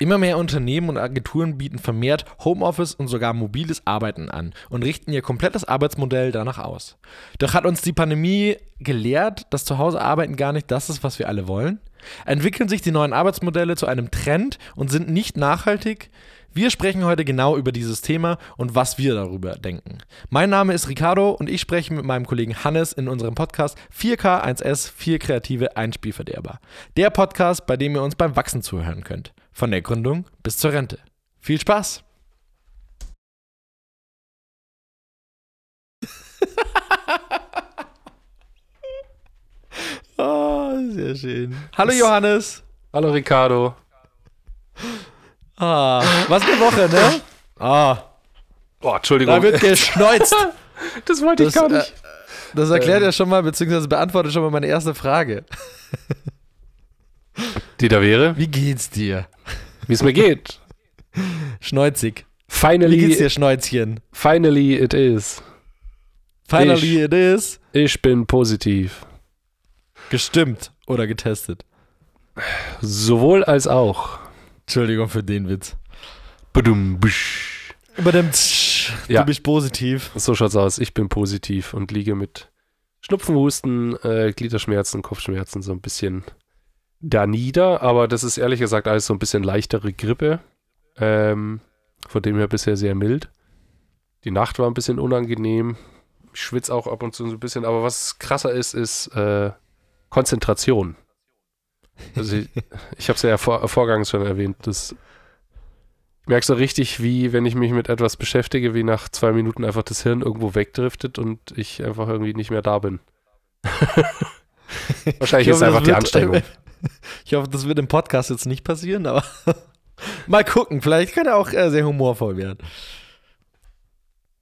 Immer mehr Unternehmen und Agenturen bieten vermehrt Homeoffice und sogar mobiles Arbeiten an und richten ihr komplettes Arbeitsmodell danach aus. Doch hat uns die Pandemie gelehrt, dass zu Hause arbeiten gar nicht das ist, was wir alle wollen? Entwickeln sich die neuen Arbeitsmodelle zu einem Trend und sind nicht nachhaltig? Wir sprechen heute genau über dieses Thema und was wir darüber denken. Mein Name ist Ricardo und ich spreche mit meinem Kollegen Hannes in unserem Podcast 4K1S 4 Kreative Einspielverderber. Der Podcast, bei dem ihr uns beim Wachsen zuhören könnt. Von der Gründung bis zur Rente. Viel Spaß! oh, sehr schön. Hallo Johannes. Hallo Ricardo. Ah, was eine Woche, ne? Ah. Boah, Entschuldigung. Da wird geschneuzt. das wollte ich gar nicht. Äh, das erklärt ähm. ja schon mal, beziehungsweise beantwortet schon mal meine erste Frage. Die da wäre? Wie geht's dir? Wie es mir geht. Schneuzig. Finally. Wie geht's dir, Schnäuzchen? Finally it is. Finally ich, it is. Ich bin positiv. Gestimmt oder getestet? Sowohl als auch. Entschuldigung für den Witz. Badum, busch. Badum, ja. Du bist positiv. So schaut's aus. Ich bin positiv und liege mit Schnupfen, Husten, äh, Gliederschmerzen, Kopfschmerzen so ein bisschen da nieder, aber das ist ehrlich gesagt alles so ein bisschen leichtere Grippe. Ähm, von dem her bisher sehr mild. Die Nacht war ein bisschen unangenehm. Ich schwitze auch ab und zu so ein bisschen, aber was krasser ist, ist äh, Konzentration. Also ich, ich habe es ja vor, vorgangs schon erwähnt, dass ich merke so richtig, wie wenn ich mich mit etwas beschäftige, wie nach zwei Minuten einfach das Hirn irgendwo wegdriftet und ich einfach irgendwie nicht mehr da bin. Wahrscheinlich hoffe, ist es einfach die Anstrengung. Ich hoffe, das wird im Podcast jetzt nicht passieren, aber mal gucken. Vielleicht kann er auch äh, sehr humorvoll werden.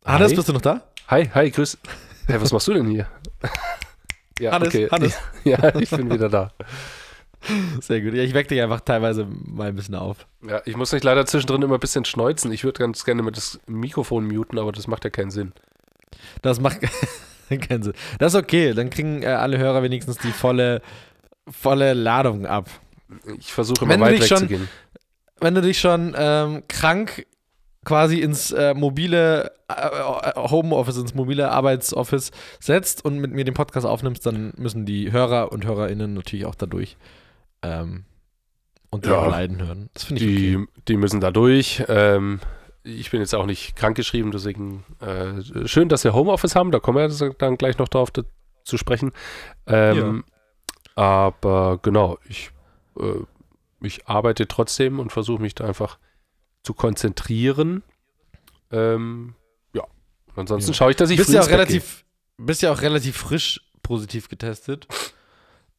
Hannes, bist du noch da? Hi, hi, grüß. Hey, was machst du denn hier? Ja, Hannes, okay. Hannes. Ja, ich bin wieder da. Sehr gut. Ja, ich wecke dich einfach teilweise mal ein bisschen auf. Ja, ich muss mich leider zwischendrin immer ein bisschen schneuzen. Ich würde ganz gerne mit das Mikrofon muten, aber das macht ja keinen Sinn. Das macht keinen Sinn. Das ist okay. Dann kriegen äh, alle Hörer wenigstens die volle volle Ladung ab. Ich versuche immer weit wegzugehen. Wenn du dich schon ähm, krank quasi ins äh, mobile äh, Homeoffice, ins mobile Arbeitsoffice setzt und mit mir den Podcast aufnimmst, dann müssen die Hörer und HörerInnen natürlich auch dadurch ähm, und ja, Leiden hören. Das finde ich die, okay. Die müssen da durch. Ähm, ich bin jetzt auch nicht krankgeschrieben, deswegen äh, schön, dass wir Homeoffice haben. Da kommen wir dann gleich noch drauf zu sprechen. Ähm, ja. Aber genau, ich, äh, ich arbeite trotzdem und versuche mich da einfach zu konzentrieren. Ähm, ja. Ansonsten ja. schaue ich, dass ich bist ja auch relativ, bist ja auch relativ frisch positiv getestet.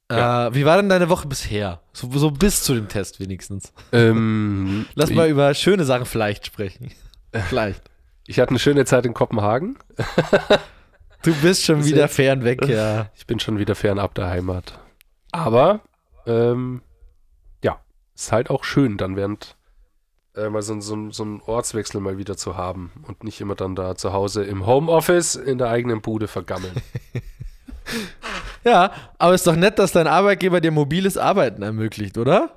Ja. Äh, wie war denn deine Woche bisher? So, so bis zu dem Test wenigstens. Ähm, Lass mal über schöne Sachen vielleicht sprechen. vielleicht. Ich hatte eine schöne Zeit in Kopenhagen. du bist schon wieder fern weg, ja. Ich bin schon wieder fernab der Heimat. Aber, ähm, ja, ist halt auch schön, dann während äh, mal so, so, so einen Ortswechsel mal wieder zu haben und nicht immer dann da zu Hause im Homeoffice in der eigenen Bude vergammeln. ja, aber ist doch nett, dass dein Arbeitgeber dir mobiles Arbeiten ermöglicht, oder?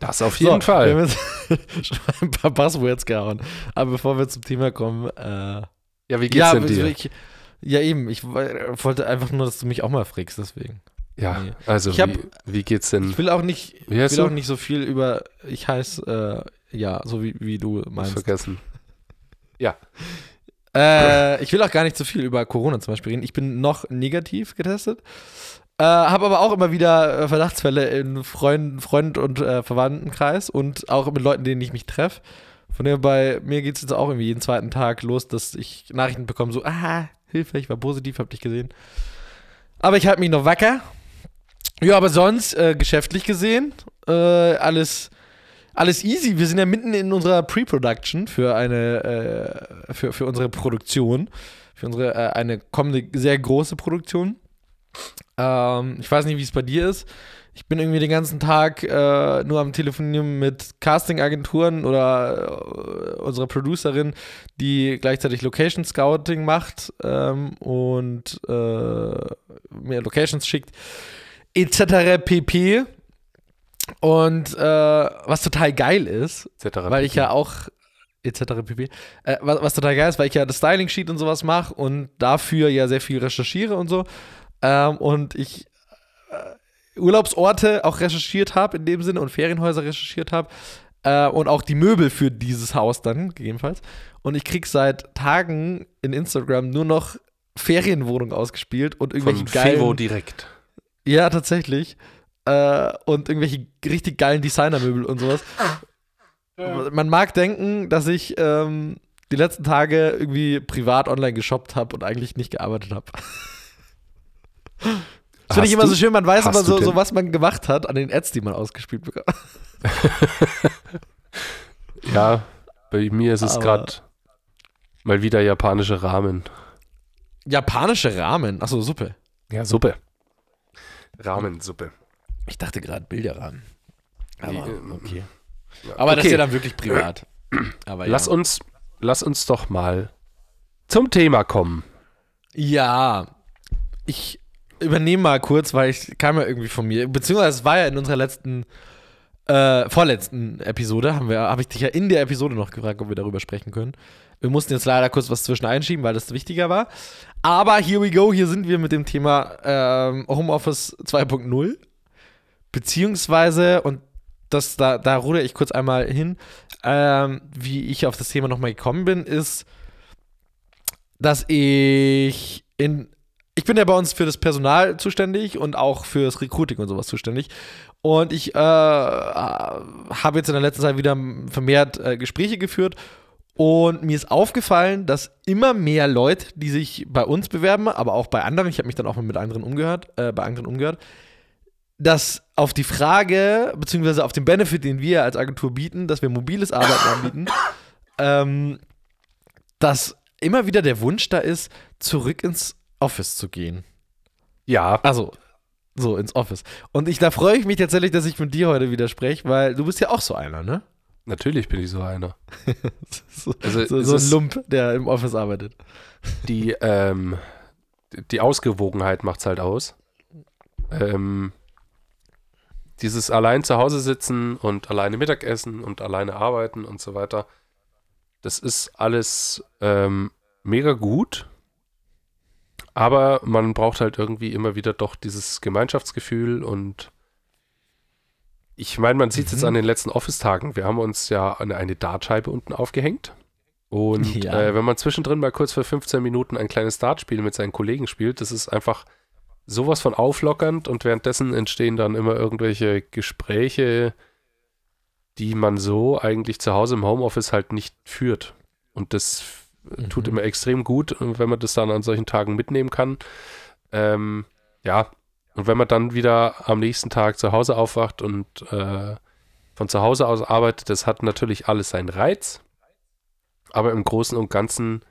Das auf jeden so, Fall. Wir haben jetzt schon ein paar Passwords gehauen. Aber bevor wir zum Thema kommen, äh, ja, wie geht's ja, denn dir? Ich, ja, eben. Ich wollte einfach nur, dass du mich auch mal fragst, deswegen. Ja, nee. also hab, wie, wie, geht's denn? Ich will auch nicht, ich will auch nicht so viel über, ich heiße, äh, ja, so wie, wie du meinst. Vergessen. Ja. Äh, ich will auch gar nicht so viel über Corona zum Beispiel reden. Ich bin noch negativ getestet. Äh, habe aber auch immer wieder äh, Verdachtsfälle in Freund, Freund und äh, Verwandtenkreis und auch mit Leuten, denen ich mich treffe. Von daher bei mir geht es jetzt auch irgendwie jeden zweiten Tag los, dass ich Nachrichten bekomme, so, ah, Hilfe, ich war positiv, hab dich gesehen. Aber ich halte mich noch wacker ja, aber sonst, äh, geschäftlich gesehen, äh, alles, alles easy. Wir sind ja mitten in unserer Pre-Production für eine, äh, für, für unsere Produktion. Für unsere, äh, eine kommende sehr große Produktion. Ähm, ich weiß nicht, wie es bei dir ist. Ich bin irgendwie den ganzen Tag äh, nur am Telefonieren mit Casting-Agenturen oder äh, unserer Producerin, die gleichzeitig Location Scouting macht ähm, und äh, mir Locations schickt etc. pp. Und äh, was total geil ist, weil ich ja auch etc. pp. Äh, was, was total geil ist, weil ich ja das Styling Sheet und sowas mache und dafür ja sehr viel recherchiere und so. Ähm, und ich äh, Urlaubsorte auch recherchiert habe in dem Sinne und Ferienhäuser recherchiert habe äh, und auch die Möbel für dieses Haus dann gegebenenfalls. Und ich krieg seit Tagen in Instagram nur noch Ferienwohnungen ausgespielt und irgendwelche Von geilen. Fevo direkt. Ja, tatsächlich. Äh, und irgendwelche richtig geilen Designermöbel und sowas. Man mag denken, dass ich ähm, die letzten Tage irgendwie privat online geshoppt habe und eigentlich nicht gearbeitet habe. Das finde ich immer du? so schön, man weiß Hast aber du so, so, was man gemacht hat an den Ads, die man ausgespielt bekommt. Ja, bei mir ist es gerade mal wieder japanische Ramen. Japanische Ramen. Achso, Suppe. Ja, Suppe. Ramensuppe. Ich dachte gerade Bilderrahmen. Aber, ähm, okay. Aber das Okay, ist ja dann wirklich privat. Aber ja. lass, uns, lass uns doch mal zum Thema kommen. Ja, ich übernehme mal kurz, weil ich kam ja irgendwie von mir, beziehungsweise es war ja in unserer letzten, äh, vorletzten Episode, haben wir, habe ich dich ja in der Episode noch gefragt, ob wir darüber sprechen können. Wir mussten jetzt leider kurz was zwischen einschieben, weil das wichtiger war. Aber here we go, hier sind wir mit dem Thema ähm, Homeoffice 2.0. Beziehungsweise, und das, da, da rudere ich kurz einmal hin, ähm, wie ich auf das Thema nochmal gekommen bin, ist, dass ich in. Ich bin ja bei uns für das Personal zuständig und auch für das Recruiting und sowas zuständig. Und ich äh, habe jetzt in der letzten Zeit wieder vermehrt äh, Gespräche geführt. Und mir ist aufgefallen, dass immer mehr Leute, die sich bei uns bewerben, aber auch bei anderen, ich habe mich dann auch mal mit anderen umgehört, äh, bei anderen umgehört, dass auf die Frage, beziehungsweise auf den Benefit, den wir als Agentur bieten, dass wir mobiles Arbeiten anbieten, ähm, dass immer wieder der Wunsch da ist, zurück ins Office zu gehen. Ja, Also, so ins Office. Und ich, da freue ich mich tatsächlich, dass ich mit dir heute wieder spreche, weil du bist ja auch so einer, ne? natürlich bin ich so einer. So, Also, so, so ein Lump, der im Office arbeitet. Die, ähm, die Ausgewogenheit macht's halt aus. Ähm, dieses allein zu Hause sitzen und alleine Mittagessen und alleine arbeiten und so weiter, das ist alles ähm, mega gut. Aber man braucht halt irgendwie immer wieder doch dieses Gemeinschaftsgefühl und ich meine, man sieht es jetzt Mhm. an den letzten Office-Tagen. Wir haben uns ja eine, eine Dartscheibe unten aufgehängt. Und Ja. äh, wenn man zwischendrin mal kurz für 15 Minuten ein kleines Dartspiel mit seinen Kollegen spielt, das ist einfach sowas von auflockernd und währenddessen entstehen dann immer irgendwelche Gespräche, die man so eigentlich zu Hause im Homeoffice halt nicht führt. Und das f- tut Mhm. immer extrem gut, wenn man das dann an solchen Tagen mitnehmen kann. Ähm, ja, und wenn man dann wieder am nächsten Tag zu Hause aufwacht und äh, von zu Hause aus arbeitet, das hat natürlich alles seinen Reiz. Aber im Großen und Ganzen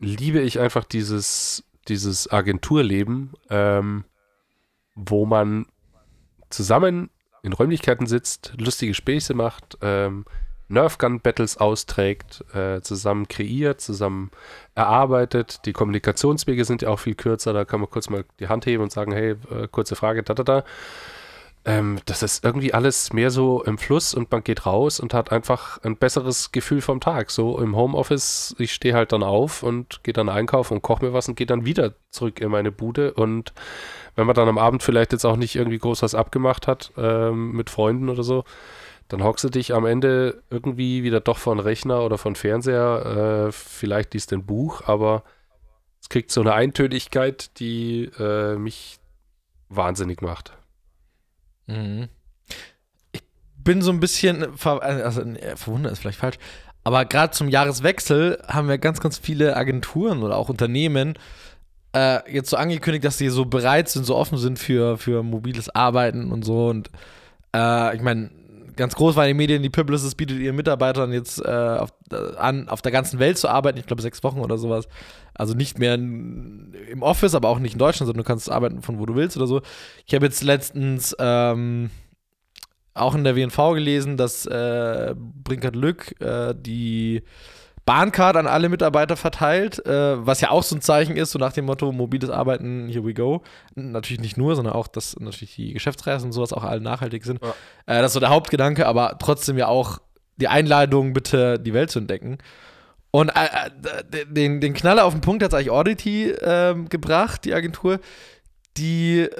liebe ich einfach dieses, dieses Agenturleben, ähm, wo man zusammen in Räumlichkeiten sitzt, lustige Späße macht, ähm, Nerfgun-Battles austrägt, äh, zusammen kreiert, zusammen erarbeitet. Die Kommunikationswege sind ja auch viel kürzer, da kann man kurz mal die Hand heben und sagen, hey, äh, kurze Frage, da, da, da. Ähm, das ist irgendwie alles mehr so im Fluss und man geht raus und hat einfach ein besseres Gefühl vom Tag. So im Homeoffice, ich stehe halt dann auf und gehe dann einkaufen und koche mir was und gehe dann wieder zurück in meine Bude. Und wenn man dann am Abend vielleicht jetzt auch nicht irgendwie groß was abgemacht hat ähm, mit Freunden oder so, dann hockst du dich am Ende irgendwie wieder doch von Rechner oder von Fernseher, äh, vielleicht liest ein Buch, aber es kriegt so eine Eintönigkeit, die äh, mich wahnsinnig macht. Mhm. Ich bin so ein bisschen, ver also verwundert ist vielleicht falsch, aber gerade zum Jahreswechsel haben wir ganz, ganz viele Agenturen oder auch Unternehmen äh, jetzt so angekündigt, dass sie so bereit sind, so offen sind für, für mobiles Arbeiten und so. Und äh, ich meine, ganz groß war in den Medien, die Publicis bietet ihren Mitarbeitern jetzt äh, auf, äh, an, auf der ganzen Welt zu arbeiten, ich glaube sechs Wochen oder sowas. Also nicht mehr in, im Office, aber auch nicht in Deutschland, sondern du kannst arbeiten von wo du willst oder so. Ich habe jetzt letztens ähm, auch in der WNV gelesen, dass äh, Brinkert Lück äh, die Bahncard an alle Mitarbeiter verteilt, äh, was ja auch so ein Zeichen ist, so nach dem Motto mobiles Arbeiten, here we go. Natürlich nicht nur, sondern auch, dass natürlich die Geschäftsreisen und sowas auch alle nachhaltig sind. Ja. Äh, das ist so der Hauptgedanke, aber trotzdem ja auch die Einladung, bitte die Welt zu entdecken. Und äh, äh den, den Knaller auf den Punkt hat eigentlich Audity ähm, gebracht, die Agentur, die äh,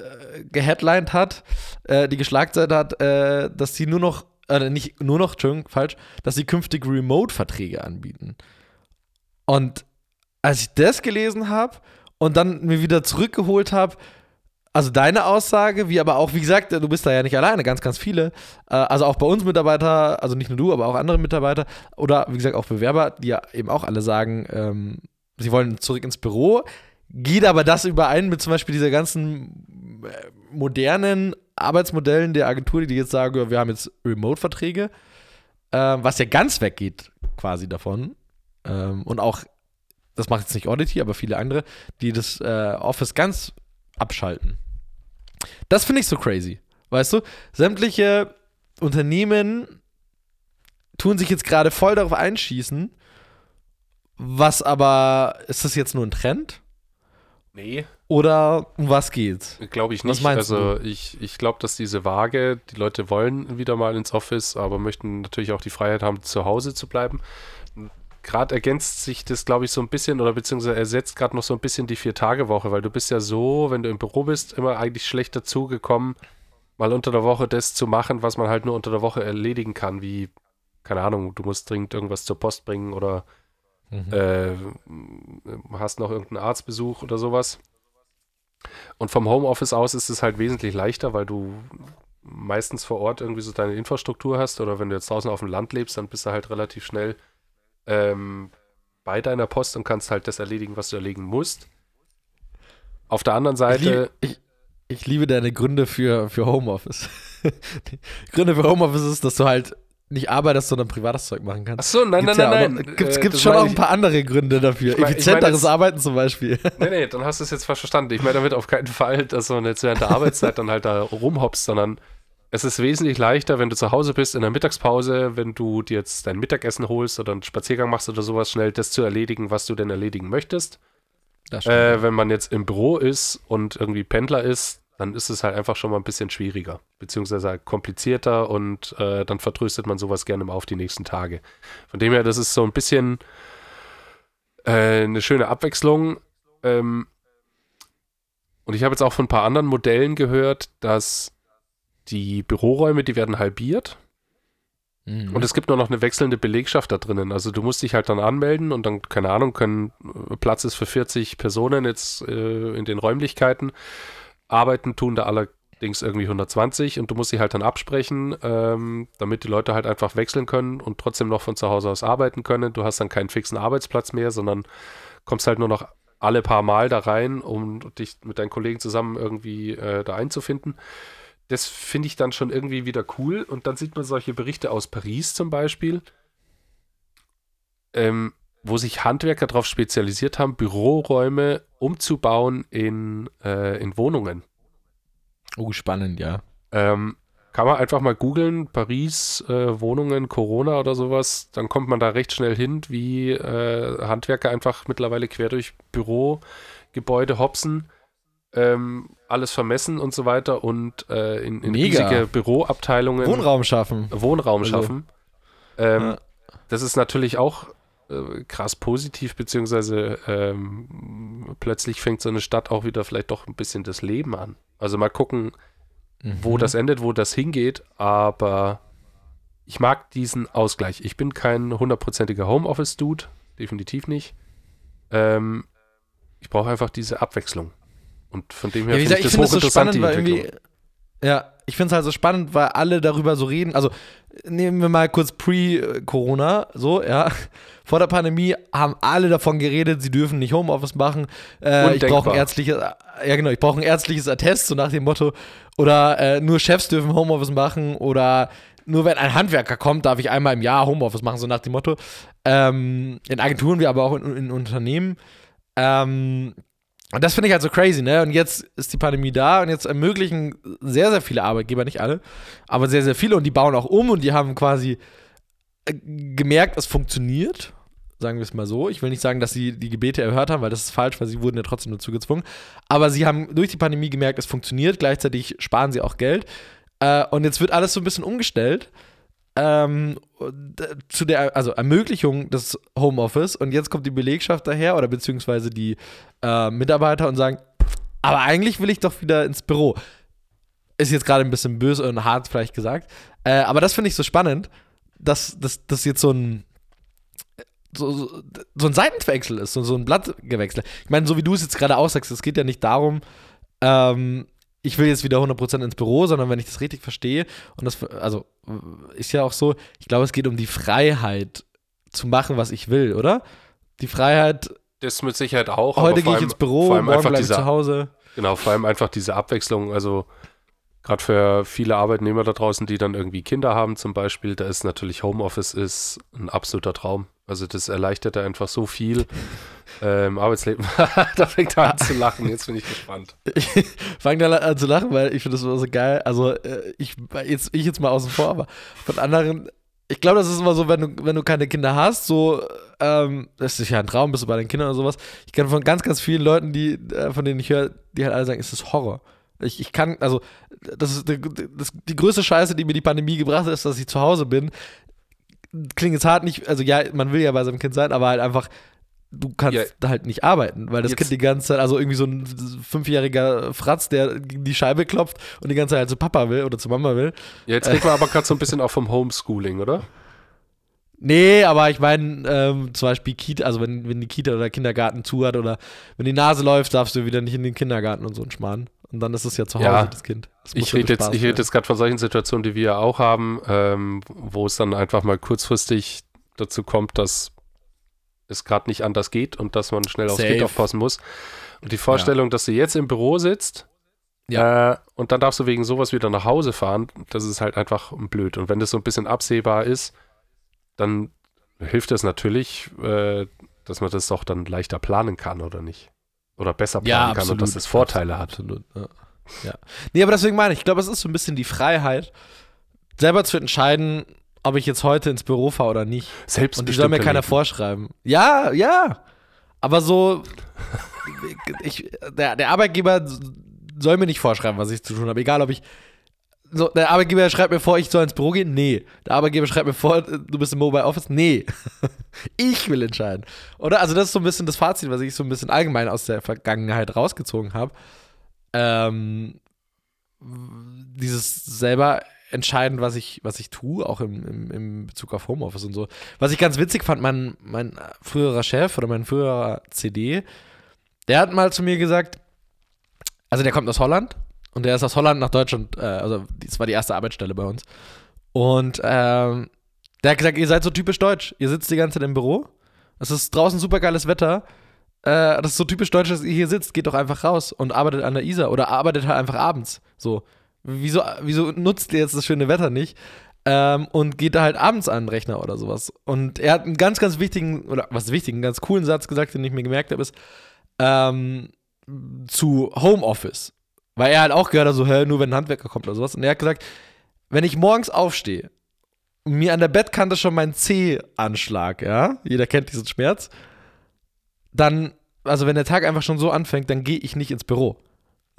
geheadlined hat, äh, die geschlagzeilt hat, äh, dass sie nur noch äh, nicht nur noch, Entschuldigung, falsch, dass sie künftig Remote-Verträge anbieten. Und als ich das gelesen habe und dann mir wieder zurückgeholt habe, also deine Aussage, wie aber auch, wie gesagt, du bist da ja nicht alleine, ganz, ganz viele. Äh, also auch bei uns Mitarbeiter, also nicht nur du, aber auch andere Mitarbeiter oder wie gesagt auch Bewerber, die ja eben auch alle sagen, ähm, sie wollen zurück ins Büro. Geht aber das überein mit zum Beispiel dieser ganzen äh, modernen Arbeitsmodellen der Agentur, die jetzt sagen, wir haben jetzt Remote-Verträge, äh, was ja ganz weggeht quasi davon. Ähm, und auch, das macht jetzt nicht Audity, aber viele andere, die das äh, Office ganz abschalten. Das finde ich so crazy. Weißt du, sämtliche Unternehmen tun sich jetzt gerade voll darauf einschießen. Was aber, ist das jetzt nur ein Trend? Nee. Oder um was geht's? Glaube ich nicht. Also du? ich, ich glaube, dass diese Waage, die Leute wollen wieder mal ins Office, aber möchten natürlich auch die Freiheit haben, zu Hause zu bleiben. Gerade ergänzt sich das, glaube ich, so ein bisschen oder beziehungsweise ersetzt gerade noch so ein bisschen die Vier-Tage-Woche, weil du bist ja so, wenn du im Büro bist, immer eigentlich schlecht dazugekommen, mal unter der Woche das zu machen, was man halt nur unter der Woche erledigen kann, wie, keine Ahnung, du musst dringend irgendwas zur Post bringen oder Mhm. Äh, hast noch irgendeinen Arztbesuch oder sowas. Und vom Homeoffice aus ist es halt wesentlich leichter, weil du meistens vor Ort irgendwie so deine Infrastruktur hast oder wenn du jetzt draußen auf dem Land lebst, dann bist du halt relativ schnell ähm, bei deiner Post und kannst halt das erledigen, was du erledigen musst. Auf der anderen Seite. Ich, ich, ich liebe deine Gründe für, für Homeoffice. Gründe für Homeoffice ist, dass du halt nicht arbeitest, sondern privates Zeug machen kannst. Ach so, nein, gibt's nein, ja nein, nein. Gibt es äh, schon auch ein paar andere Gründe dafür. Ich mein, Effizienteres ich mein Arbeiten zum Beispiel. Nee, nee, dann hast du es jetzt falsch verstanden. Ich meine damit auf keinen Fall, dass du jetzt während der Arbeitszeit dann halt da rumhoppst, sondern es ist wesentlich leichter, wenn du zu Hause bist in der Mittagspause, wenn du dir jetzt dein Mittagessen holst oder einen Spaziergang machst oder sowas, schnell das zu erledigen, was du denn erledigen möchtest. Äh, wenn man jetzt im Büro ist und irgendwie Pendler ist, dann ist es halt einfach schon mal ein bisschen schwieriger, beziehungsweise halt komplizierter und äh, dann vertröstet man sowas gerne mal auf die nächsten Tage. Von dem her, das ist so ein bisschen äh, eine schöne Abwechslung. Ähm, und ich habe jetzt auch von ein paar anderen Modellen gehört, dass die Büroräume, die werden halbiert. Mhm. Und es gibt nur noch eine wechselnde Belegschaft da drinnen. Also du musst dich halt dann anmelden und dann, keine Ahnung, können äh, Platz ist für 40 Personen jetzt äh, in den Räumlichkeiten. Arbeiten tun da allerdings irgendwie 120 und du musst sie halt dann absprechen, ähm, damit die Leute halt einfach wechseln können und trotzdem noch von zu Hause aus arbeiten können. Du hast dann keinen fixen Arbeitsplatz mehr, sondern kommst halt nur noch alle paar Mal da rein, um dich mit deinen Kollegen zusammen irgendwie äh, da einzufinden. Das finde ich dann schon irgendwie wieder cool. Und dann sieht man solche Berichte aus Paris zum Beispiel. Ähm, wo sich Handwerker darauf spezialisiert haben, Büroräume umzubauen in, äh, in Wohnungen. Oh, spannend, ja. Ähm, kann man einfach mal googeln, Paris, äh, Wohnungen, Corona oder sowas, dann kommt man da recht schnell hin, wie äh, Handwerker einfach mittlerweile quer durch Bürogebäude hopsen, ähm, alles vermessen und so weiter und äh, in, in riesige Büroabteilungen Wohnraum schaffen. Wohnraum also, schaffen. Ähm, ja. Das ist natürlich auch äh, krass positiv, beziehungsweise ähm, plötzlich fängt so eine Stadt auch wieder vielleicht doch ein bisschen das Leben an. Also mal gucken, mhm. wo das endet, wo das hingeht, aber ich mag diesen Ausgleich. Ich bin kein hundertprozentiger Homeoffice-Dude, definitiv nicht. Ähm, ich brauche einfach diese Abwechslung. Und von dem her ja, finde ich das hochinteressant, so spannend, die Entwicklung. Ja, ich finde es halt so spannend, weil alle darüber so reden. Also nehmen wir mal kurz pre-Corona, so, ja. Vor der Pandemie haben alle davon geredet, sie dürfen nicht Homeoffice machen. Äh, ich brauche ein ärztliches, ja genau, ich brauche ein ärztliches Attest, so nach dem Motto. Oder äh, nur Chefs dürfen Homeoffice machen oder nur wenn ein Handwerker kommt, darf ich einmal im Jahr Homeoffice machen, so nach dem Motto. Ähm, in Agenturen wie aber auch in, in Unternehmen. Ähm, und das finde ich halt so crazy, ne? Und jetzt ist die Pandemie da und jetzt ermöglichen sehr, sehr viele Arbeitgeber, nicht alle, aber sehr, sehr viele und die bauen auch um und die haben quasi äh, gemerkt, es funktioniert. sagen wir es mal so. Ich will nicht sagen, dass sie die Gebete erhört haben, weil das ist falsch, weil sie wurden ja trotzdem dazu gezwungen. Aber sie haben durch die Pandemie gemerkt, es funktioniert. Gleichzeitig sparen sie auch Geld. Äh, und jetzt wird alles so ein bisschen umgestellt. Ähm, zu der also Ermöglichung des Homeoffice und jetzt kommt die Belegschaft daher oder beziehungsweise die äh, Mitarbeiter und sagen, aber eigentlich will ich doch wieder ins Büro. Ist jetzt gerade ein bisschen böse und hart vielleicht gesagt, äh, aber das finde ich so spannend, dass das jetzt so ein so, so, so ein Seitenwechsel ist, so, so ein Blattgewechsel. Ich meine, so wie du es jetzt gerade aussagst, es geht ja nicht darum, ähm, ich will jetzt wieder 100% ins Büro, sondern wenn ich das richtig verstehe, und das, also, ist ja auch so, ich glaube, es geht um die Freiheit zu machen, was ich will, oder? Die Freiheit. Das mit Sicherheit auch. Heute gehe ich ins Büro, morgen bleibe ich zu Hause. Genau, vor allem einfach diese Abwechslung, also gerade für viele Arbeitnehmer da draußen, die dann irgendwie Kinder haben zum Beispiel, da ist natürlich Homeoffice ist ein absoluter Traum. Also das erleichtert einfach so viel äh, im Arbeitsleben. da fängt er an zu lachen, jetzt bin ich gespannt. Ich fange da an zu lachen, weil ich finde das immer so geil. Also äh, ich, jetzt, ich jetzt mal außen vor, aber von anderen, ich glaube, das ist immer so, wenn du, wenn du keine Kinder hast, so, ähm, das ist ja ein Traum, bist du bei den Kindern oder sowas. Ich kenne von ganz, ganz vielen Leuten, die, äh, von denen ich höre, die halt alle sagen, es ist Horror. Ich, ich kann, also, das ist die, das, die größte Scheiße, die mir die Pandemie gebracht hat, ist, dass ich zu Hause bin. Klingt jetzt hart nicht, also ja, man will ja bei seinem Kind sein, aber halt einfach, du kannst ja. halt nicht arbeiten, weil das Kind die ganze Zeit, also irgendwie so ein fünfjähriger Fratz, der gegen die Scheibe klopft und die ganze Zeit halt zu Papa will oder zu Mama will. Ja, jetzt reden wir aber gerade so ein bisschen auch vom Homeschooling, oder? Nee, aber ich meine, ähm, zum Beispiel Kita, also wenn, wenn die Kita oder Kindergarten zu hat oder wenn die Nase läuft, darfst du wieder nicht in den Kindergarten und so ein Schmarrn. Und dann ist es ja zu Hause, ja, das Kind. Das ich rede jetzt, ich rede jetzt gerade von solchen Situationen, die wir ja auch haben, ähm, wo es dann einfach mal kurzfristig dazu kommt, dass es gerade nicht anders geht und dass man schnell aufs Safe. Kind aufpassen muss. Und die Vorstellung, ja. dass du jetzt im Büro sitzt ja. Äh, und dann darfst du wegen sowas wieder nach Hause fahren, das ist halt einfach blöd. Und wenn das so ein bisschen absehbar ist, dann hilft es natürlich, äh, dass man das doch dann leichter planen kann, oder nicht? Oder besser planen ja, kann absolut, und dass das Vorteile hat. Absolut, ja. ja. Nee, aber deswegen meine ich, ich glaube, es ist so ein bisschen die Freiheit, selber zu entscheiden, ob ich jetzt heute ins Büro fahre oder nicht. Selbst Und die soll mir keiner vorschreiben. Ja, ja. Aber so, ich, der, der Arbeitgeber soll mir nicht vorschreiben, was ich zu tun habe. Egal, ob ich so, der Arbeitgeber schreibt mir vor, ich soll ins Büro gehen? Nee. Der Arbeitgeber schreibt mir vor, du bist im Mobile Office? Nee. ich will entscheiden. Oder? Also, das ist so ein bisschen das Fazit, was ich so ein bisschen allgemein aus der Vergangenheit rausgezogen habe. Ähm, dieses selber entscheiden, was ich, was ich tue, auch im, im, im Bezug auf Homeoffice und so. Was ich ganz witzig fand, mein, mein früherer Chef oder mein früherer CD, der hat mal zu mir gesagt, also der kommt aus Holland und der ist aus Holland nach Deutschland, äh, also das war die erste Arbeitsstelle bei uns. Und ähm, der hat gesagt, ihr seid so typisch deutsch. Ihr sitzt die ganze Zeit im Büro. Es ist draußen super geiles Wetter. Äh, das ist so typisch deutsch, dass ihr hier sitzt. Geht doch einfach raus und arbeitet an der Isar oder arbeitet halt einfach abends. So. Wieso, wieso nutzt ihr jetzt das schöne Wetter nicht? Ähm, und geht da halt abends an den Rechner oder sowas. Und er hat einen ganz, ganz wichtigen, oder was wichtigen, einen ganz coolen Satz gesagt, den ich mir gemerkt habe, ist ähm, zu Homeoffice. Weil er halt auch gehört hat, so, hä, nur wenn ein Handwerker kommt oder sowas. Und er hat gesagt, wenn ich morgens aufstehe und mir an der Bettkante schon mein C anschlag, ja, jeder kennt diesen Schmerz, dann, also wenn der Tag einfach schon so anfängt, dann gehe ich nicht ins Büro.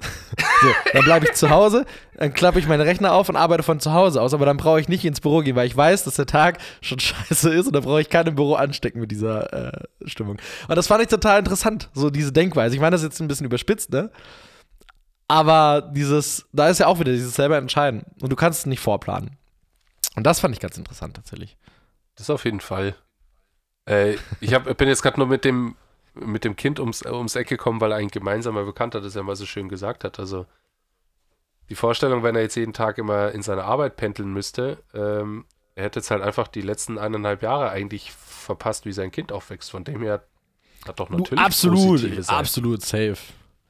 so, dann bleibe ich zu Hause, dann klappe ich meinen Rechner auf und arbeite von zu Hause aus, aber dann brauche ich nicht ins Büro gehen, weil ich weiß, dass der Tag schon scheiße ist und dann brauche ich keinen im Büro anstecken mit dieser äh, Stimmung. Und das fand ich total interessant, so diese Denkweise. Ich meine, das ist jetzt ein bisschen überspitzt, ne? Aber dieses, da ist ja auch wieder dieses selber entscheiden. Und du kannst es nicht vorplanen. Und das fand ich ganz interessant tatsächlich. Das auf jeden Fall. Äh, ich hab, bin jetzt gerade nur mit dem, mit dem Kind ums, ums Eck gekommen, weil ein gemeinsamer Bekannter das ja mal so schön gesagt hat. Also die Vorstellung, wenn er jetzt jeden Tag immer in seine Arbeit pendeln müsste, ähm, er hätte jetzt halt einfach die letzten eineinhalb Jahre eigentlich verpasst, wie sein Kind aufwächst. Von dem her hat doch natürlich du, absolut, absolut safe.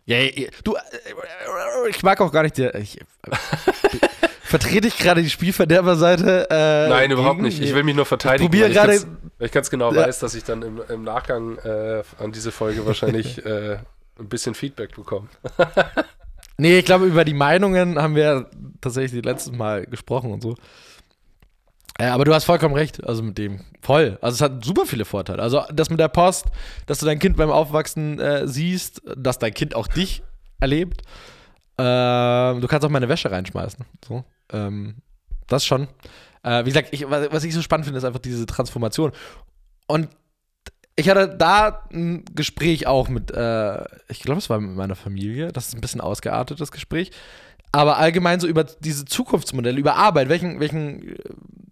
Ja, ja, du, äh, ich mag auch gar nicht. Ich, vertrete ich gerade die Spielverderberseite? Äh, Nein, überhaupt nicht. Ich will mich nur verteidigen. Ich probiere gerade. Weil ich ganz genau weiß, dass ich dann im, im Nachgang äh, an diese Folge wahrscheinlich äh, ein bisschen Feedback bekomme. nee, ich glaube, über die Meinungen haben wir tatsächlich das letzte Mal gesprochen und so. Ja, aber du hast vollkommen recht, also mit dem. Voll. Also es hat super viele Vorteile. Also das mit der Post, dass du dein Kind beim Aufwachsen äh, siehst, dass dein Kind auch dich erlebt. Ähm, du kannst auch meine Wäsche reinschmeißen. So. Ähm, das schon. Äh, wie gesagt, ich, was ich so spannend finde, ist einfach diese Transformation. Und ich hatte da ein Gespräch auch mit, äh, ich glaube, es war mit meiner Familie. Das ist ein bisschen ausgeartetes Gespräch. Aber allgemein so über diese Zukunftsmodelle, über Arbeit, welchen, welchen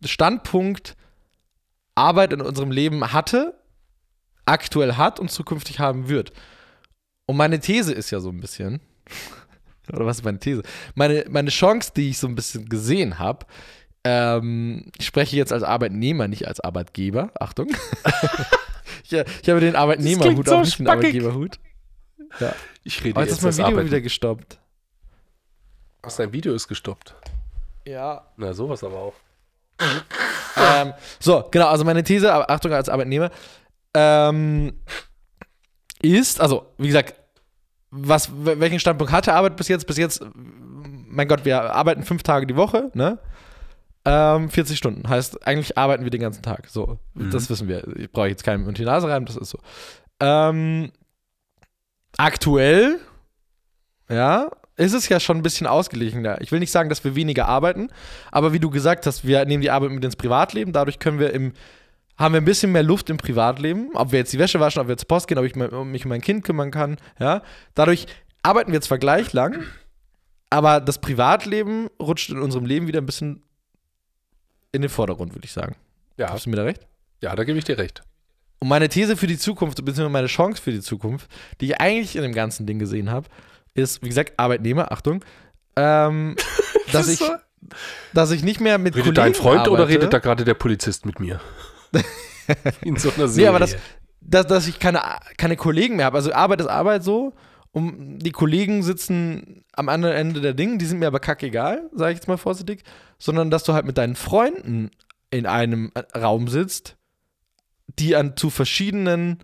Standpunkt Arbeit in unserem Leben hatte, aktuell hat und zukünftig haben wird. Und meine These ist ja so ein bisschen, oder was ist meine These? Meine, meine Chance, die ich so ein bisschen gesehen habe, ähm, ich spreche jetzt als Arbeitnehmer, nicht als Arbeitgeber. Achtung. ich, ich, habe den Arbeitnehmerhut so auch nicht den Arbeitgeberhut. Ja. Ich rede Aber jetzt jetzt ist mein das Video Arbeiten. wieder gestoppt. Ach, dein Video ist gestoppt. Ja. Na, sowas aber auch. ähm, so, genau, also meine These, aber Achtung als Arbeitnehmer, ähm, ist, also wie gesagt, was, welchen Standpunkt hatte Arbeit bis jetzt? Bis jetzt, mein Gott, wir arbeiten fünf Tage die Woche, ne? Ähm, 40 Stunden. Heißt, eigentlich arbeiten wir den ganzen Tag. So, Mhm. das wissen wir. Ich brauche jetzt keinen unter die Nase rein, das ist so. Ähm, aktuell, ja, ist es ja schon ein bisschen ausgeglichener. Ich will nicht sagen, dass wir weniger arbeiten, aber wie du gesagt hast, wir nehmen die Arbeit mit ins Privatleben. Dadurch können wir im, haben wir ein bisschen mehr Luft im Privatleben. Ob wir jetzt die Wäsche waschen, ob wir zur Post gehen, ob ich mich um mein Kind kümmern kann. Ja, dadurch arbeiten wir zwar gleich lang, aber das Privatleben rutscht in unserem Leben wieder ein bisschen in den Vordergrund, würde ich sagen. Ja, Hast du mir da recht? ja, da gebe ich dir recht. Und meine These für die Zukunft, beziehungsweise meine Chance für die Zukunft, die ich eigentlich in dem ganzen Ding gesehen habe, ist, wie gesagt, Arbeitnehmer, Achtung, ähm, dass, ich, dass ich nicht mehr mit Redet Kollegen dein Freund oder arbeite. redet da gerade der Polizist mit mir? In so einer Nee, Serie. aber das, dass, dass ich keine, keine Kollegen mehr habe. Also Arbeit ist Arbeit so. Und die Kollegen sitzen am anderen Ende der Dinge, die sind mir aber kackegal, sage ich jetzt mal vorsichtig, sondern dass du halt mit deinen Freunden in einem äh, Raum sitzt, die an zu verschiedenen,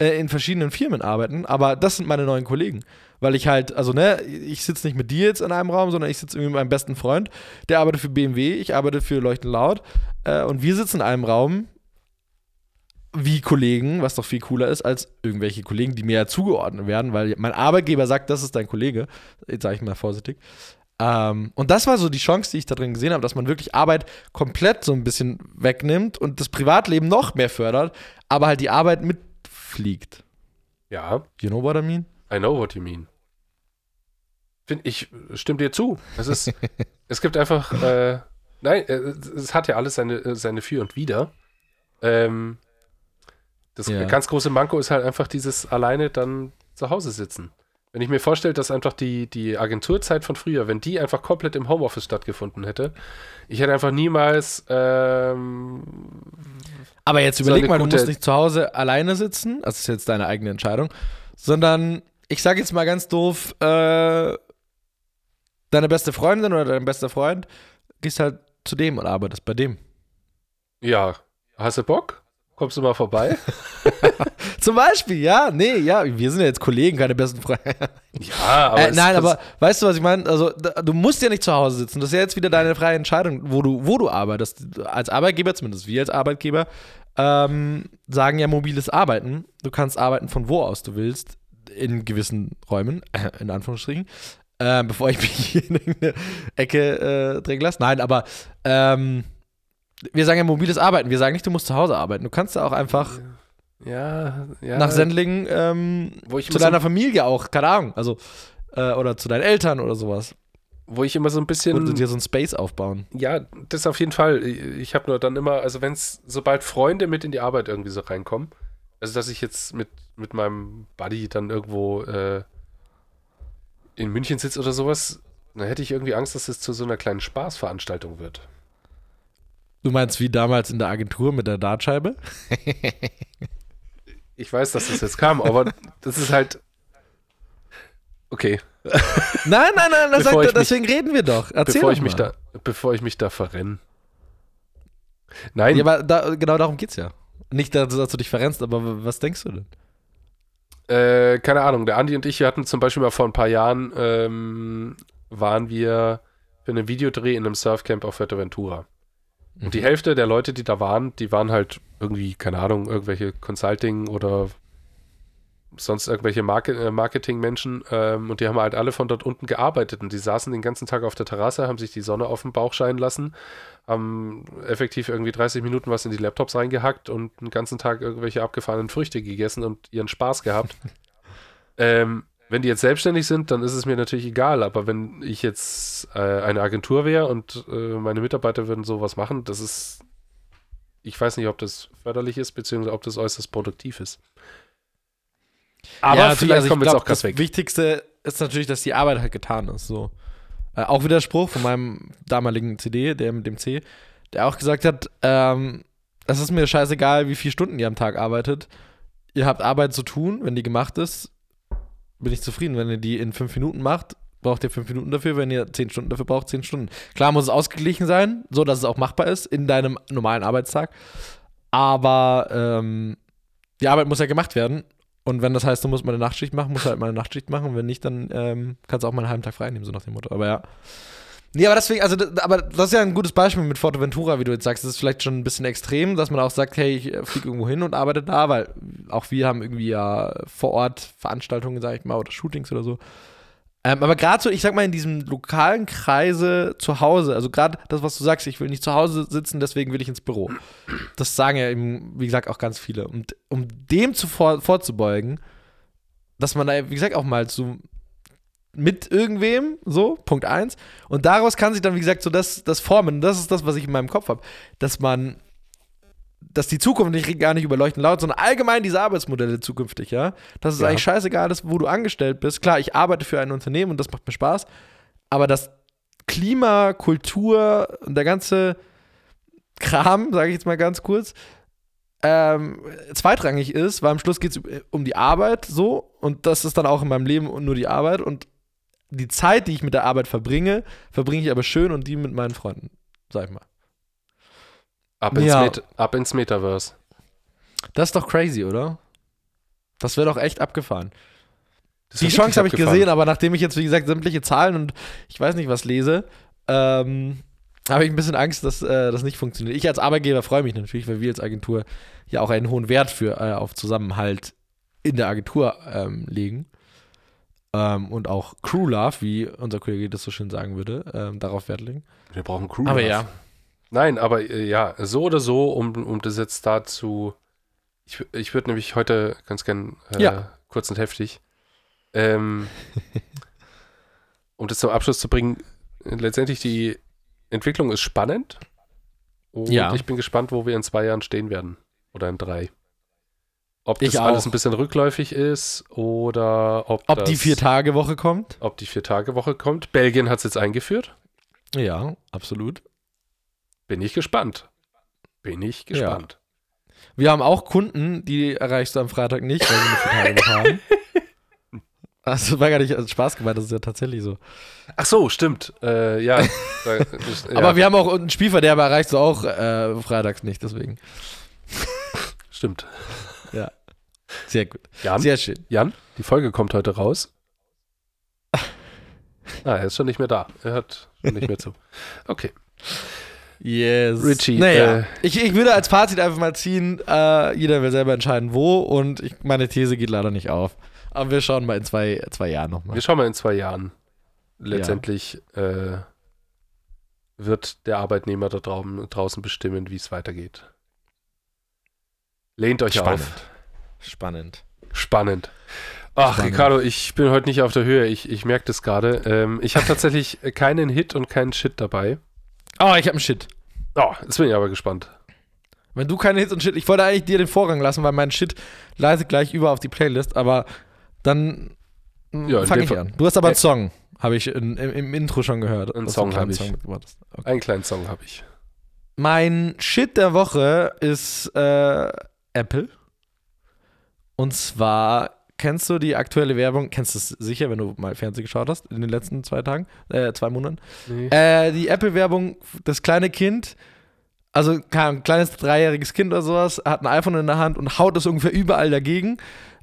äh, in verschiedenen Firmen arbeiten, aber das sind meine neuen Kollegen. Weil ich halt, also ne, ich sitze nicht mit dir jetzt in einem Raum, sondern ich sitze irgendwie mit meinem besten Freund, der arbeitet für BMW, ich arbeite für Leuchten Laut äh, und wir sitzen in einem Raum, wie Kollegen, was doch viel cooler ist als irgendwelche Kollegen, die mir ja zugeordnet werden, weil mein Arbeitgeber sagt, das ist dein Kollege, jetzt sage ich mal vorsichtig. Ähm, und das war so die Chance, die ich da drin gesehen habe, dass man wirklich Arbeit komplett so ein bisschen wegnimmt und das Privatleben noch mehr fördert, aber halt die Arbeit mitfliegt. ja, You know what I mean? I know what you mean. Ich stimme dir zu. Es ist, es gibt einfach, äh, nein, äh, es hat ja alles seine, seine Für und Wider. Ähm, das Ja. ganz große Manko ist halt einfach dieses alleine dann zu Hause sitzen. Wenn ich mir vorstelle, dass einfach die, die Agenturzeit von früher, wenn die einfach komplett im Homeoffice stattgefunden hätte, ich hätte einfach niemals ähm, Aber jetzt So überleg eine mal, du musst nicht zu Hause alleine sitzen, das ist jetzt deine eigene Entscheidung, sondern ich sage jetzt mal ganz doof, äh, deine beste Freundin oder dein bester Freund gehst halt zu dem und arbeitest bei dem. ja, hast du Bock? Kommst du mal vorbei? Zum Beispiel, ja, nee, ja, wir sind ja jetzt Kollegen, keine besten Freunde. ja, aber äh, nein, aber weißt du, was ich meine? Also, da, du musst ja nicht zu Hause sitzen. Das ist ja jetzt wieder deine freie Entscheidung, wo du, wo du arbeitest. Als Arbeitgeber, zumindest wir als Arbeitgeber, ähm, sagen ja mobiles Arbeiten. Du kannst arbeiten von wo aus du willst, in gewissen Räumen, in Anführungsstrichen. Äh, bevor ich mich in irgendeine Ecke äh, drängen lasse. Nein, aber ähm, wir sagen ja mobiles Arbeiten. Wir sagen nicht, du musst zu Hause arbeiten. Du kannst ja auch einfach ja, ja, nach Sendling ähm, zu immer so, deiner Familie auch, keine Ahnung, also äh, oder zu deinen Eltern oder sowas. wo ich immer so ein bisschen Oder dir so ein Space aufbauen. Ja, das auf jeden Fall. Ich habe nur dann immer, also wenn es, sobald Freunde mit in die Arbeit irgendwie so reinkommen, also dass ich jetzt mit, mit meinem Buddy dann irgendwo äh, in München sitze oder sowas, dann hätte ich irgendwie Angst, dass es zu so einer kleinen Spaßveranstaltung wird. Du meinst wie damals in der Agentur mit der Dartscheibe? Ich weiß, dass das jetzt kam, aber das ist halt. Okay, Nein, nein, nein, das sagt, ich mich- deswegen reden wir doch. Erzähl bevor doch ich mich da, bevor ich mich da verrenne. Nein, Ja, aber da, genau darum geht's ja. Nicht, dass du dich verrennst, aber was denkst du denn? Äh, keine Ahnung, der Andi und ich, wir hatten zum Beispiel mal vor ein paar Jahren, ähm, waren wir für einen Videodreh in einem Surfcamp auf Fuerteventura. Und die Hälfte der Leute, die da waren, die waren halt irgendwie, keine Ahnung, irgendwelche Consulting oder sonst irgendwelche Market äh, Marketingmenschen ähm, und die haben halt alle von dort unten gearbeitet und die saßen den ganzen Tag auf der Terrasse, haben sich die Sonne auf den Bauch scheinen lassen, haben effektiv irgendwie 30 Minuten was in die Laptops reingehackt und den ganzen Tag irgendwelche abgefahrenen Früchte gegessen und ihren Spaß gehabt. ähm, wenn die jetzt selbstständig sind, dann ist es mir natürlich egal, aber wenn ich jetzt äh, eine Agentur wäre und äh, meine Mitarbeiter würden sowas machen, das ist, ich weiß nicht, ob das förderlich ist, beziehungsweise ob das äußerst produktiv ist. Aber ja, vielleicht also kommen wir jetzt auch das weg. Wichtigste ist natürlich, dass die Arbeit halt getan ist. So. Äh, auch Widerspruch von meinem damaligen CD, der mit dem C, der auch gesagt hat, ähm, es ist mir scheißegal, wie viele Stunden ihr am Tag arbeitet. Ihr habt Arbeit zu tun, wenn die gemacht ist, bin ich zufrieden. Wenn ihr die in fünf Minuten macht, braucht ihr fünf Minuten dafür. Wenn ihr zehn Stunden dafür braucht, zehn Stunden. Klar muss es ausgeglichen sein, so dass es auch machbar ist in deinem normalen Arbeitstag. Aber ähm, die Arbeit muss ja gemacht werden und wenn das heißt, du musst mal eine Nachtschicht machen, musst du halt mal eine Nachtschicht machen. Und wenn nicht, dann ähm, kannst du auch mal einen halben Tag frei nehmen, so nach dem Motto. Aber ja. Nee, aber deswegen, also, aber das ist ja ein gutes Beispiel mit Forteventura, wie du jetzt sagst. Das ist vielleicht schon ein bisschen extrem, dass man auch sagt, hey, ich äh, fliege irgendwo hin und arbeite da, weil auch wir haben irgendwie ja vor Ort Veranstaltungen, sag ich mal, oder Shootings oder so. Ähm, aber gerade so, ich sag mal, in diesem lokalen Kreise zu Hause, also gerade das, was du sagst, ich will nicht zu Hause sitzen, deswegen will ich ins Büro. Das sagen ja eben, wie gesagt, auch ganz viele. Und um dem zu vor, vorzubeugen, dass man da, wie gesagt, auch mal so mit irgendwem, so, Punkt eins. Und daraus kann sich dann, wie gesagt, so das, das formen. Das ist das, was ich in meinem Kopf habe. Dass man dass die Zukunft nicht gar nicht überleuchten laut, sondern allgemein diese Arbeitsmodelle zukünftig, ja. Dass es ja. eigentlich scheißegal ist, wo du angestellt bist. Klar, ich arbeite für ein Unternehmen und das macht mir Spaß, aber das Klima, Kultur und der ganze Kram, sage ich jetzt mal ganz kurz, ähm, zweitrangig ist, weil am Schluss geht es um die Arbeit so und das ist dann auch in meinem Leben nur die Arbeit und die Zeit, die ich mit der Arbeit verbringe, verbringe ich aber schön und die mit meinen Freunden, sag ich mal. Ab ins, ja. ab ins Metaverse. Das ist doch crazy, oder? Das wäre doch echt abgefahren. Die Chance habe ich gesehen, aber nachdem ich jetzt, wie gesagt, sämtliche Zahlen und ich weiß nicht was lese, ähm, habe ich ein bisschen Angst, dass äh, das nicht funktioniert. Ich als Arbeitgeber freue mich natürlich, weil wir als Agentur ja auch einen hohen Wert für, äh, auf Zusammenhalt in der Agentur ähm, legen. Ähm, und auch Crew Love, wie unser Kollege das so schön sagen würde, ähm, darauf Wert legen. Wir brauchen Crew Love. Aber ja, Nein, aber äh, ja, so oder so, um, um das jetzt dazu. Ich, ich würde nämlich heute ganz gern äh, ja. kurz und heftig, ähm, um das zum Abschluss zu bringen, letztendlich die Entwicklung ist spannend. Und ja. ich bin gespannt, wo wir in zwei Jahren stehen werden. Oder in drei. Ob das alles ein bisschen rückläufig ist oder ob. Ob das, die Vier-Tage-Woche kommt? Ob die Vier-Tage-Woche kommt. Belgien hat es jetzt eingeführt. Ja, absolut. Bin ich gespannt. Bin ich gespannt. Ja. Wir haben auch Kunden, die erreichst du am Freitag nicht, weil sie eine noch haben. Also war gar nicht also Spaß gemeint, das ist ja tatsächlich so. Ach so, stimmt. Äh, ja. ja. Aber wir haben auch einen Spielverderber erreicht, so auch äh, freitags nicht, deswegen. Stimmt. Ja. Sehr gut. Jan, Sehr schön. Jan, die Folge kommt heute raus. Ah, er ist schon nicht mehr da. Er hört schon nicht mehr zu. Okay. Yes. Richie. Naja, äh, ich, ich würde als Fazit einfach mal ziehen, äh, jeder will selber entscheiden, wo und ich, meine These geht leider nicht auf. Aber wir schauen mal in zwei, zwei Jahren nochmal. Wir schauen mal in zwei Jahren. Letztendlich ja. äh, wird der Arbeitnehmer da draußen bestimmen, wie es weitergeht. Lehnt euch Spannend. auf. Spannend. Spannend. Ach, Spannend. Ricardo, ich bin heute nicht auf der Höhe. Ich, ich merke das gerade. Ähm, ich habe tatsächlich keinen Hit und keinen Shit dabei. Oh, ich habe einen Shit. Oh, jetzt bin ich aber gespannt. Wenn du keine Hits und Shit, ich wollte eigentlich dir den Vorrang lassen, weil mein Shit leise gleich über auf die Playlist, aber dann ja, fange ich an. Du hast aber einen Song, habe ich in, im, im, Intro schon gehört. Einen Song habe ich. Okay. Einen kleinen Song habe ich. Mein Shit der Woche ist äh, Apple. Und zwar kennst du die aktuelle Werbung? Kennst du es sicher, wenn du mal Fernsehen geschaut hast in den letzten zwei Tagen, äh, zwei Monaten? Nee. Äh, die Apple-Werbung, das kleine Kind, also ein kleines dreijähriges Kind oder sowas, hat ein iPhone in der Hand und haut es ungefähr überall dagegen,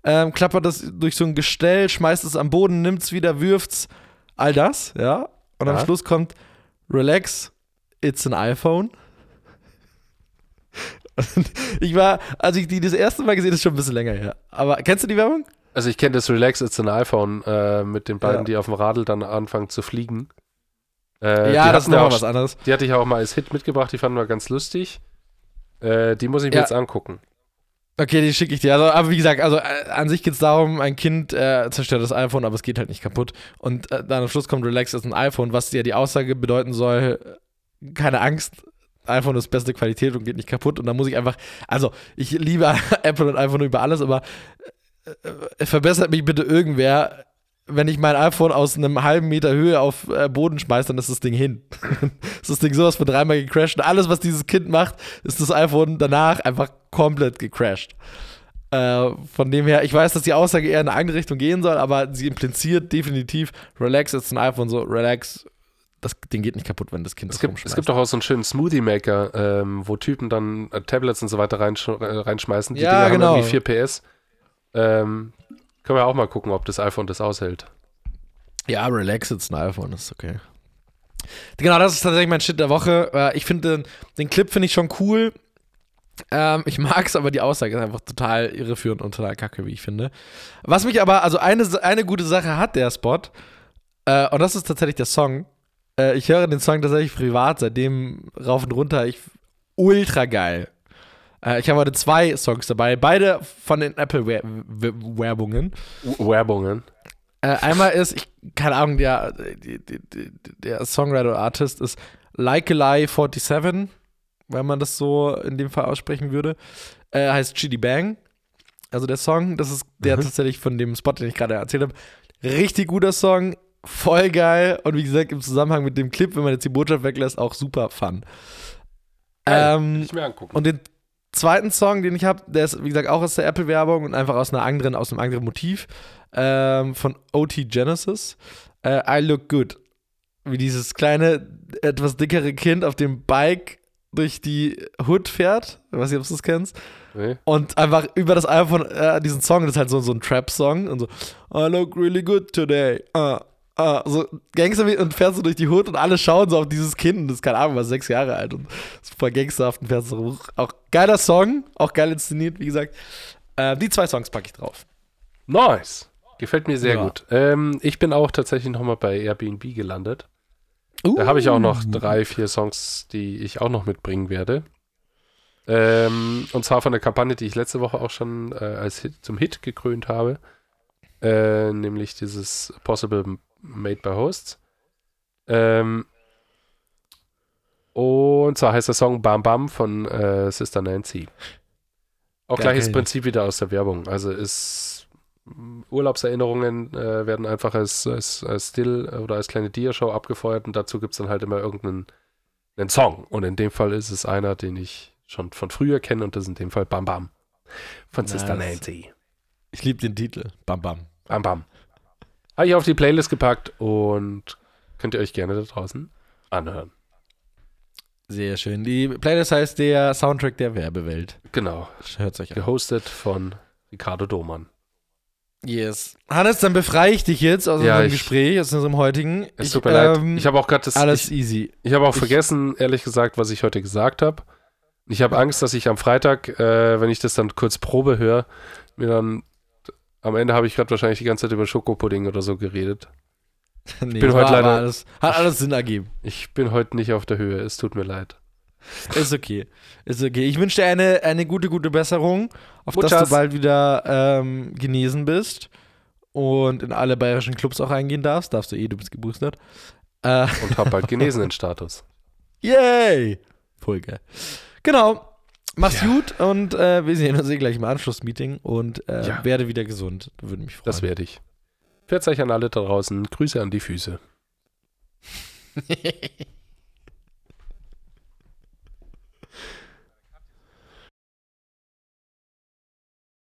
ähm, klappert das durch so ein Gestell, schmeißt es am Boden, nimmt es wieder, wirft es, all das, ja. Und ja. am Schluss kommt Relax, it's an iPhone. ich war, als ich die das erste Mal gesehen habe, ist schon ein bisschen länger her. Aber kennst du die Werbung? Also ich kenne das Relax, it's an iPhone äh, mit den beiden, Ja. die auf dem Radl dann anfangen zu fliegen. Äh, ja, das ist nochmal was anderes. Die hatte ich auch mal als Hit mitgebracht, die fanden wir ganz lustig. Äh, die muss ich mir Ja. jetzt angucken. Okay, die schicke ich dir. Also, aber wie gesagt, also äh, an sich geht es darum, ein Kind äh, zerstört das iPhone, aber es geht halt nicht kaputt. Und äh, dann am Schluss kommt Relax ist ein iPhone, was ja die Aussage bedeuten soll, äh, keine Angst, iPhone ist beste Qualität und geht nicht kaputt. Und da muss ich einfach, also ich liebe Apple und iPhone über alles, aber verbessert mich bitte irgendwer, wenn ich mein iPhone aus einem halben Meter Höhe auf äh, Boden schmeiße, dann ist das Ding hin. ist das Ding sowas von dreimal gecrashed. Und alles, was dieses Kind macht, ist das iPhone danach einfach komplett gecrashed. Äh, von dem her, ich weiß, dass die Aussage eher in eine andere Richtung gehen soll, aber sie impliziert definitiv, relax ist ein iPhone so, relax, das Ding geht nicht kaputt, wenn das Kind Es das gibt, es gibt doch auch so einen schönen Smoothie-Maker, ähm, wo Typen dann äh, Tablets und so weiter reinsch äh, reinschmeißen. Die Ja, Dinger genau. haben irgendwie 4 PS. Ähm, können wir auch mal gucken, ob das iPhone das aushält. Ja, relax ist ein iPhone, ist okay. Genau, das ist tatsächlich mein Shit der Woche. Äh, Ich finde den, den Clip finde ich schon cool. Ähm, ich mag es, aber die Aussage ist einfach total irreführend und total kacke, wie ich finde. Was mich aber, also eine, eine gute Sache hat der Spot, äh, und das ist tatsächlich der Song. Äh, ich höre den Song tatsächlich privat, seitdem rauf und runter. Ich, ultra geil. Äh, ich habe heute zwei Songs dabei, beide von den Apple-Werbungen. Werbungen. Äh, einmal ist, ich, keine Ahnung, der, der Songwriter oder Artist ist Like a Lie 47, wenn man das so in dem Fall aussprechen würde. Äh, heißt Chitty Bang. Also der Song, das ist der Mhm. tatsächlich von dem Spot, den ich gerade erzählt habe. Richtig guter Song, voll geil und wie gesagt, im Zusammenhang mit dem Clip, wenn man jetzt die Botschaft weglässt, auch super fun. Geil, Ähm, ich mir angucken. und den zweiten Song, den ich habe, der ist, wie gesagt, auch aus der Apple-Werbung und einfach aus einer anderen, aus einem anderen Motiv. Ähm, von OT Genesis. Äh, I Look Good. Wie dieses kleine, etwas dickere Kind auf dem Bike durch die Hood fährt. Ich weiß nicht, ob du das kennst. nee? Und einfach über das iPhone äh, diesen Song, das ist halt so, so ein Trap-Song. Und so, I look really good today. Uh, uh, so Gangster und fährst du durch die Hood und alle schauen so auf dieses Kind. Das ist keine Ahnung, was sechs Jahre alt und voll gangsterhaft und fährst so hoch. Auch geiler Song, auch geil inszeniert, wie gesagt. Äh, die zwei Songs packe ich drauf. Nice. Gefällt mir sehr Ja. gut. Ähm, ich bin auch tatsächlich nochmal bei Airbnb gelandet. Da habe ich auch noch drei, vier Songs, die ich auch noch mitbringen werde. Ähm, und zwar von der Kampagne, die ich letzte Woche auch schon äh, als Hit, zum Hit gekrönt habe. Äh, nämlich dieses Possible Made by Hosts. Ähm, und zwar heißt der Song Bam Bam von äh, Sister Nancy. Auch Ja, gleiches. Prinzip wieder aus der Werbung. Also ist Urlaubserinnerungen äh, werden einfach als, als, als Still oder als kleine Dia-Show abgefeuert und dazu gibt es dann halt immer irgendeinen einen Song. Und in dem Fall ist es einer, den ich schon von früher kenne und das ist in dem Fall Bam Bam von Sister Nice. Nancy. Ich liebe den Titel. Bam Bam. Bam Bam. Habe ich auf die Playlist gepackt und könnt ihr euch gerne da draußen anhören. Sehr schön. Die Playlist heißt der Soundtrack der Werbewelt. Genau. Hört euch an. Gehostet von Ricardo Domann. Yes. Hannes, dann befreie ich dich jetzt aus Ja, unserem ich- Gespräch, aus unserem heutigen. Es Ich, tut mir leid. ähm, Ich habe auch gerade das. alles ich, easy. ich habe auch ich- vergessen, ehrlich gesagt, was ich heute gesagt habe. Ich habe Angst, dass ich am Freitag, äh, wenn ich das dann kurz Probe höre, mir dann. Am Ende habe ich gerade wahrscheinlich die ganze Zeit über Schokopudding oder so geredet. nee, bin es heute war- leider- Alles, hat alles Sinn ergeben. Ich bin heute nicht auf der Höhe. Es tut mir leid. Ist okay. Ist okay. Ich wünsche dir eine, eine gute, gute Besserung, auf dass Muchas. du bald wieder ähm, genesen bist und in alle bayerischen Clubs auch reingehen darfst. Darfst du eh, du bist geboostert. Äh, Und habe bald genesenen Status. yay! Voll geil. Genau. Mach's Ja. gut und äh, wir sehen uns eh gleich im Anschlussmeeting und äh, Ja. werde wieder gesund. Würde mich freuen. Das werde ich. Euch an alle da draußen. Grüße an die Füße.